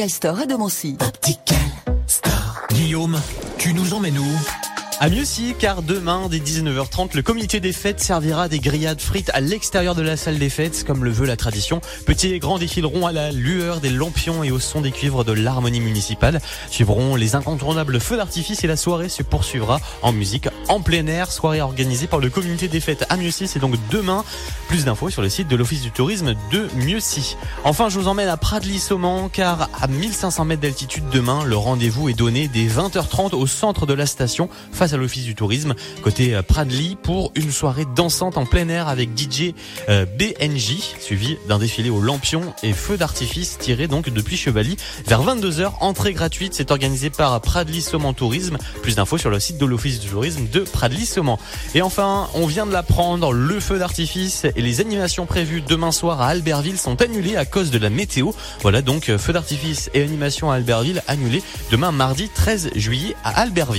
Optical Store à Domancy. Optical Store. Guillaume, tu nous emmènes où? À mieux si, car demain, dès 19h30, le comité des fêtes servira des grillades frites à l'extérieur de la salle des fêtes, comme le veut la tradition. Petits et grands défileront à la lueur des lampions et au son des cuivres de l'harmonie municipale. Suivront les incontournables feux d'artifice et la soirée se poursuivra en musique en plein air, soirée organisée par le comité des fêtes à Mieuxy. C'est donc demain. Plus d'infos sur le site de l'Office du tourisme de Mieuxy. Enfin, je vous emmène à Pradly-Saumon, car à 1500 mètres d'altitude demain, le rendez-vous est donné dès 20h30 au centre de la station, face à l'Office du tourisme côté euh, Pradly pour une soirée dansante en plein air avec DJ euh, BNJ suivi d'un défilé aux lampions et feux d'artifice tirés donc depuis Chevali vers 22h. Entrée gratuite, c'est organisé par Pradly Soman Tourisme. Plus d'infos sur le site de l'Office du tourisme de Pradly Soman. Et enfin, on vient de l'apprendre, le feu d'artifice et les animations prévues demain soir à Albertville sont annulées à cause de la météo. Voilà donc feu d'artifice et animation à Albertville annulés demain mardi 13 juillet à Albertville.